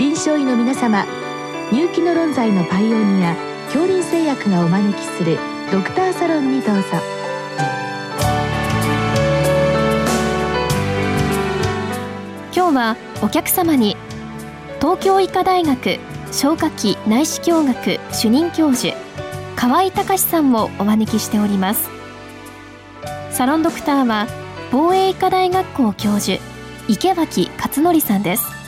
臨床医の皆様入気の論剤のパイオニア恐林製薬がお招きするドクターサロンにどうぞ。今日はお客様に東京医科大学消化器内視鏡学主任教授河合隆さんをお招きしております。サロンドクターは防衛医科大学校教授池脇勝則さんです。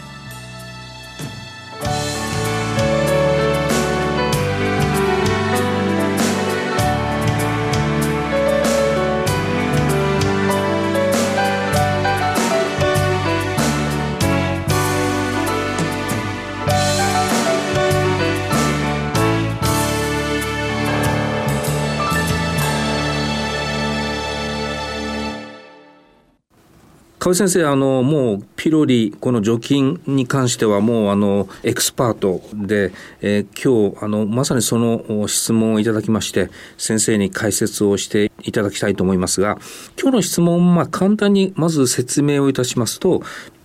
河合先生あのもうピロリこの除菌に関してはもうあのエクスパートで、えー、今日あのまさにその質問をいただきまして先生に解説をしていただきたいと思いますが今日の質問まあ簡単にまず説明をいたしますと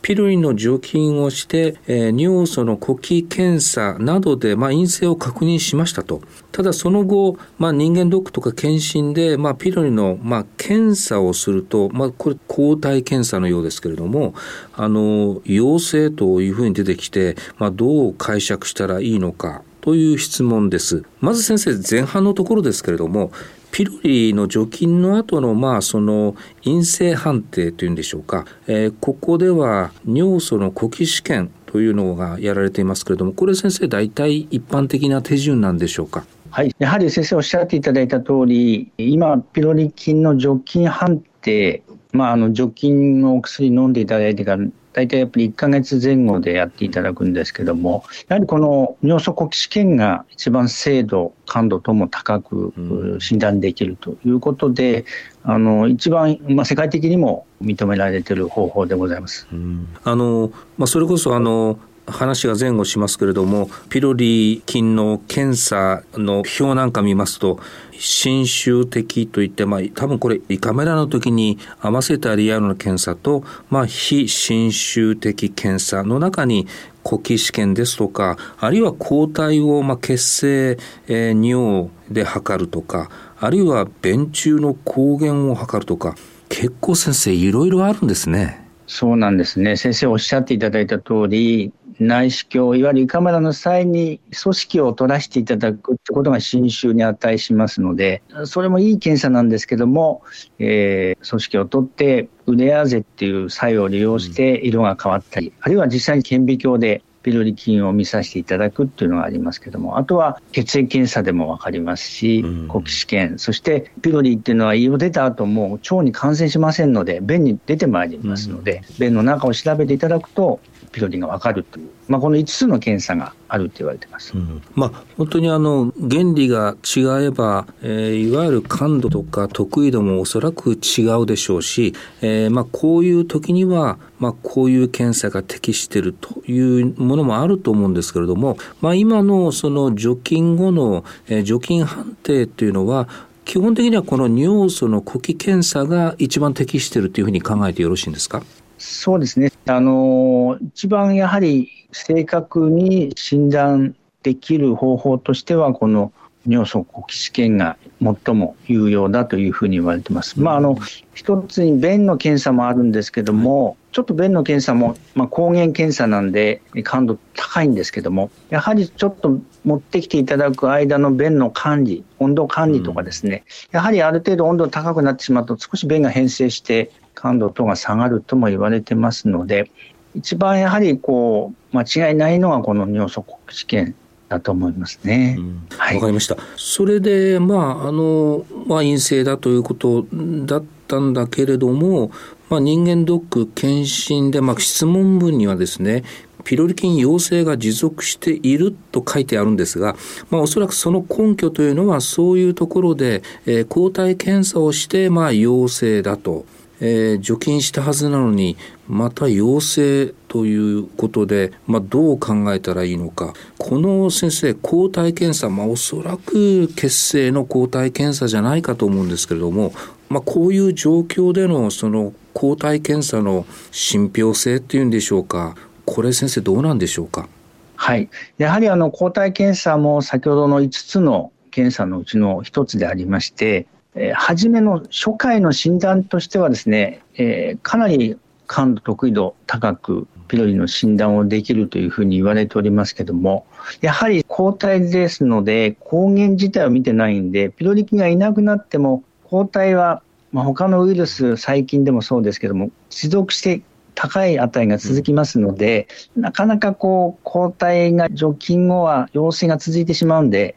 ピルリンの除菌をして、えー、尿素の呼気検査などで、まあ、陰性を確認しましたと。ただその後、まあ、人間ドックとか検診で、まあ、ピロリの、まあ、検査をすると、まあ、これ抗体検査のようですけれども、あの、陽性というふうに出てきて、まあ、どう解釈したらいいのか、という質問です。まず先生、前半のところですけれども、ピロリの除菌の後のまあその陰性判定というんでしょうか、えー、ここでは尿素の呼気試験というのがやられていますけれどもこれ先生大体一般的な手順なんでしょうか？はい、やはり先生おっしゃっていただいた通り今ピロリ菌の除菌判定まあ、あの除菌のお薬飲んでいただいてから大体やっぱり1ヶ月前後でやっていただくんですけども、やはりこの尿素呼気試験が一番精度、感度とも高く診断できるということで、うん、あの一番、まあ、世界的にも認められている方法でございます。うん、あのまあ、それこそあの話が前後しますけれども、ピロリ菌の検査の表なんか見ますと、侵襲的といって、まあ、多分これ、胃カメラの時に合わせたリアルの検査と、まあ、非侵襲的検査の中に、呼気試験ですとか、あるいは抗体を、まあ、血清、えー、尿で測るとか、あるいは便中の抗原を測るとか、結構先生、いろいろあるんですね。そうなんですね。先生おっしゃっていただいた通り、内視鏡、いわゆる胃カメラの際に組織を取らせていただくってことが侵襲に値しますので、それもいい検査なんですけども、えー、組織を取ってウレアゼっていう作用を利用して色が変わったり、あるいは実際に顕微鏡でピロリ菌を見させていただくっていうのがありますけども、あとは血液検査でも分かりますし、呼気試験、そしてピロリっていうのは胃を出た後も腸に感染しませんので、便に出てまいりますので、便の中を調べていただくと、ピロリが分かるという、まあ、この5つの検査があると言われてます、うん、まあ、本当にあの原理が違えば、えー、いわゆる感度とか得意度もおそらく違うでしょうし、えー、まあ、こういう時には、まあ、こういう検査が適しているというものもあると思うんですけれども、まあ、今のその除菌後の、えー、除菌判定というのは基本的にはこの尿素の呼気検査が一番適しているというふうに考えてよろしいんですか？そうですね。あの、一番やはり正確に診断できる方法としては、この尿素呼気試験が最も有用だというふうに言われてます。まあ、あの、一つに便の検査もあるんですけども、ちょっと便の検査も、まあ、抗原検査なんで感度高いんですけども、やはりちょっと持ってきていただく間の便の管理、温度管理とかですね、やはりある程度温度高くなってしまうと少し便が変性して感度等が下がるとも言われてますので、一番やはりこう、間違いないのがこの尿素呼試験だと思いますね。わ、うん、はい、かりました。それで、まあ、あの、まあ、陰性だということだったんだけれども、まあ、人間ドック検診で、まあ、質問文にはですね、ピロリ菌陽性が持続していると書いてあるんですが、まあ、おそらくその根拠というのはそういうところで、えー、抗体検査をして、まあ、陽性だと。えー、除菌したはずなのにまた陽性ということで、まあ、どう考えたらいいのか。この先生抗体検査、まあ、おそらく血清の抗体検査じゃないかと思うんですけれども、まあ、こういう状況でのその抗体検査の信憑性っていうんでしょうか。これ先生どうなんでしょうか？はい。やはりあの抗体検査も先ほどの5つの検査のうちの1つでありまして、えー、初めの初回の診断としてはですね、えー、かなり感度得意度高くピロリの診断をできるというふうに言われておりますけども、やはり抗体ですので、抗原自体を見てないんで、ピロリ菌がいなくなっても、抗体は、まあ、他のウイルス、細菌でもそうですけども、持続して高い値が続きますので、うん、なかなかこう、抗体が除菌後は陽性が続いてしまうんで、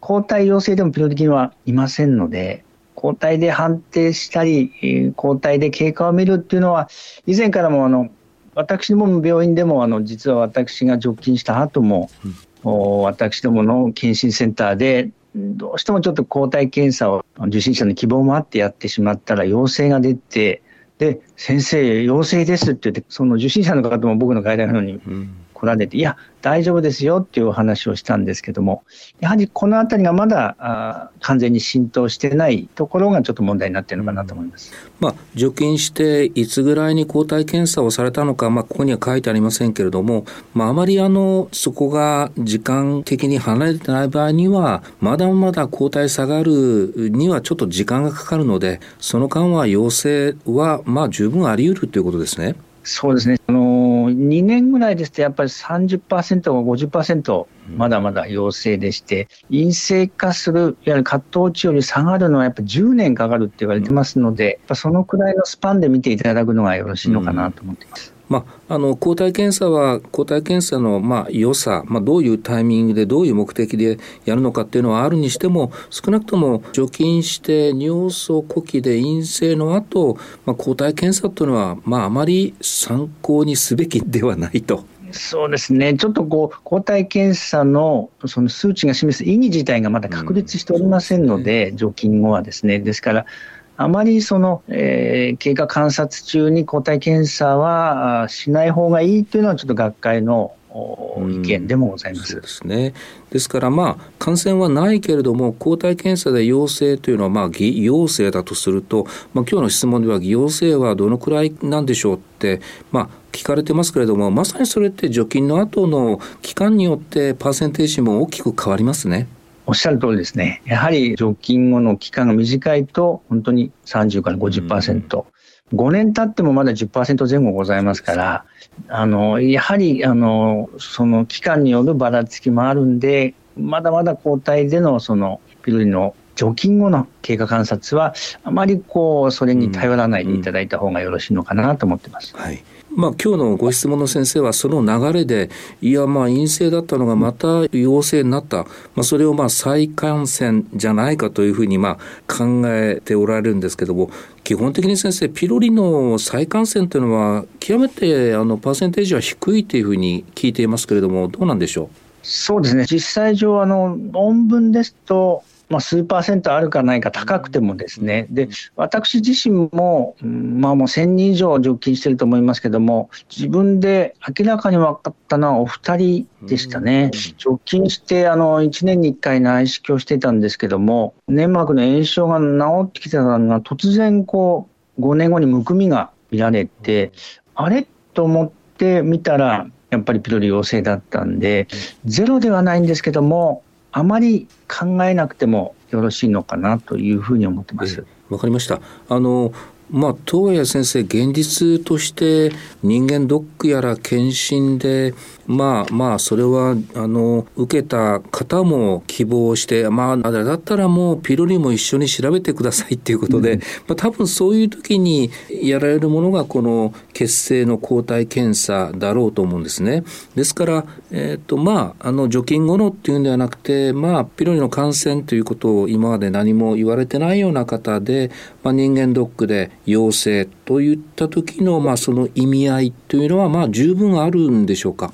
抗体陽性でもピロリ菌はいませんので、抗体で判定したり、抗体で経過を見るっていうのは、以前からもあの、私どもの病院でもあの実は私が除菌した後も、うん、私どもの検診センターでどうしてもちょっと抗体検査を受診者の希望もあってやってしまったら陽性が出てで先生陽性ですって言ってその受診者の方も僕の外来なのに来られて、いや、大丈夫ですよっていうお話をしたんですけども、やはりこのあたりがまだあ完全に浸透してないところがちょっと問題になっているのかなと思います。まあ、除菌していつぐらいに抗体検査をされたのか、まあ、ここには書いてありませんけれども、まあ、あまりあの、そこが時間的に離れてない場合には、まだまだ抗体下がるにはちょっと時間がかかるので、その間は陽性は、まあ、十分あり得るということですね。そうですね。あの、2年ぐらいですと、やっぱり30%か50%まだまだ陽性でして、陰性化する、いわゆる葛藤値より下がるのはやっぱ10年かかるって言われてますので、やっぱそのくらいのスパンで見ていただくのがよろしいのかなと思っています。まあ、あの抗体検査は抗体検査のまあ良さ、まあ、どういうタイミングでどういう目的でやるのかっていうのはあるにしても少なくとも除菌して尿素呼気で陰性の後、まあ抗体検査というのは、まあ、あまり参考にすべきではないと。そうですね、ちょっとこう抗体検査のその数値が示す意義自体がまだ確立しておりませんので、うん、除菌後はですね、ですから、あまりその、えー、経過観察中に抗体検査はしない方がいいというのはちょっと学会の意見でもございます。そうですね。ですからまあ感染はないけれども抗体検査で陽性というのはまあ偽陽性だとすると、まあ今日の質問では偽陽性はどのくらいなんでしょうってまあ聞かれてますけれどもまさにそれって除菌の後の期間によってパーセンテージも大きく変わりますね。おっしゃる通りですね。やはり除菌後の期間が短いと、本当に30から50%。うん、5年経ってもまだ10%前後ございますから、あの、やはり、あの、その期間によるばらつきもあるんで、まだまだ抗体でのそのピルリの除菌後の経過観察は、あまりこう、それに頼らないでいただいた方がよろしいのかなと思ってます。うんうん、はいまあ、今日のご質問の先生はその流れで、いや、まあ、陰性だったのがまた陽性になった。まあ、それをまあ、再感染じゃないかというふうにまあ、考えておられるんですけども、基本的に先生、ピロリの再感染というのは、極めてあのパーセンテージは低いというふうに聞いていますけれども、どうなんでしょう？そうですね、実際上、あの論文ですと、まあ、数パーセントあるかないか高くてもですね、で、私自身も、まあもう1000人以上除菌してると思いますけども、自分で明らかに分かったのはお二人でしたね。除菌して、あの、1年に1回内視鏡してたんですけども、粘膜の炎症が治ってきてたのが、突然こう、5年後にむくみが見られて、あれと思って見たら、やっぱりピロリ陽性だったんで、ゼロではないんですけども、あまり考えなくてもよろしいのかなというふうに思ってます。わかりました。あのまあ、とはいえ先生、現実として人間ドックやら検診で、まあまあ、それは、あの、受けた方も希望して、まあ、だったらもうピロリも一緒に調べてくださいっていうことで、うん、まあ多分そういう時にやられるものがこの血清の抗体検査だろうと思うんですね。ですから、えっ、ー、と、まあ、あの、除菌後のっていうんではなくて、まあ、ピロリの感染ということを今まで何も言われてないような方で、まあ、人間ドックで陽性といった時の、まあ、その意味合いというのは、まあ、十分あるんでしょうか？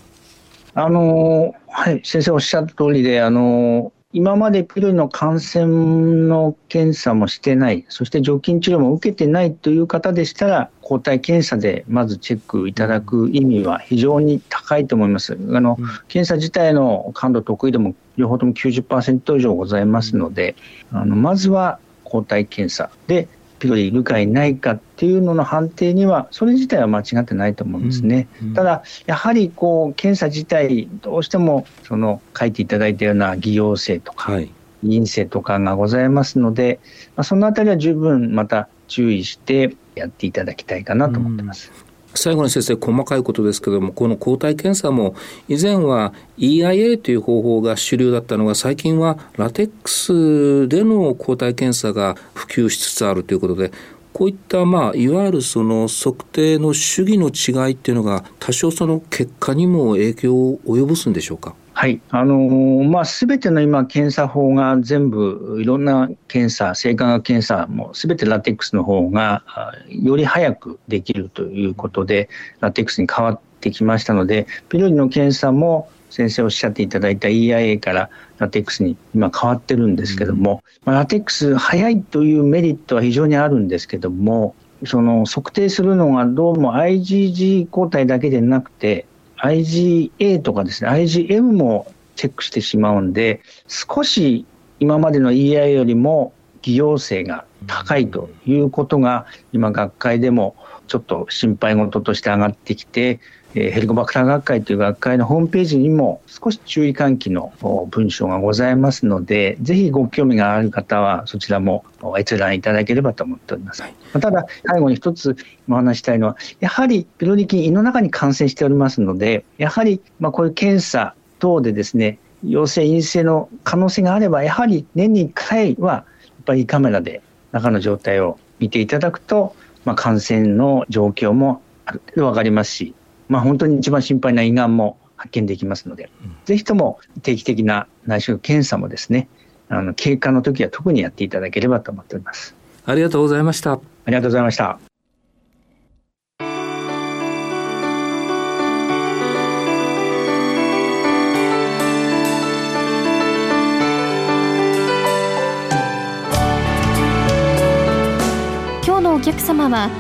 あのはい、先生おっしゃった通りで、あの今までピルの感染の検査もしてない、そして除菌治療も受けてないという方でしたら、抗体検査でまずチェックいただく意味は非常に高いと思います。あの、検査自体の感度得意度も両方とも90%以上ございますので、あのまずは抗体検査でピロリいるかいないかっていうのの判定には、それ自体は間違ってないと思うんですね。うんうん、ただ、やはりこう検査自体、どうしてもその書いていただいたような偽陽性とか、はい、陰性とかがございますので、まあ、そのあたりは十分また注意してやっていただきたいかなと思ってます。うん最後に先生細かいことですけどもこの抗体検査も以前は EIA という方法が主流だったのが最近はラテックスでの抗体検査が普及しつつあるということでこういったまあいわゆるその測定の主義の違いっていうのが多少その結果にも影響を及ぼすんでしょうか？はい。あのー、まあ、すべての今、検査法が全部、いろんな検査、生化学検査もすべてラテックスの方が、より早くできるということで、ラテックスに変わってきましたので、ピロリの検査も、先生おっしゃっていただいた EIA からラテックスに今変わってるんですけども、うん、ラテックス早いというメリットは非常にあるんですけども、その測定するのがどうも IgG 抗体だけでなくて、IgA とかですね、IgM もチェックしてしまうんで、少し今までの EI よりも偽陽性が高いということが、今学会でもちょっと心配事として上がってきて、ヘリコバクター学会という学会のホームページにも少し注意喚起の文章がございますので、ぜひご興味がある方はそちらも閲覧いただければと思っております。ただ、最後に一つお話したいのは、やはりピロリ菌胃の中に感染しておりますので、やはりまこういう検査等でですね、陽性、陰性の可能性があれば、やはり年に1回はやっぱりカメラで中の状態を見ていただくと、まあ、感染の状況もある程度分かりますし、まあ、本当に一番心配な胃がんも発見できますので、うん、ぜひとも定期的な内視鏡検査もですね、あの経過の時は特にやっていただければと思っております。ありがとうございました。ありがとうございました。今日のお客様は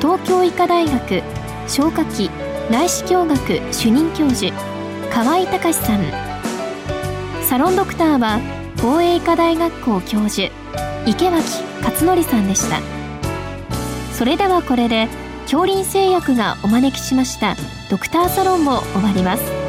東京医科大学消化器内視鏡学主任教授河合隆さん。サロンドクターは防衛医科大学校教授池脇勝則さんでした。それではこれで恐林製薬がお招きしましたドクターサロンも終わります。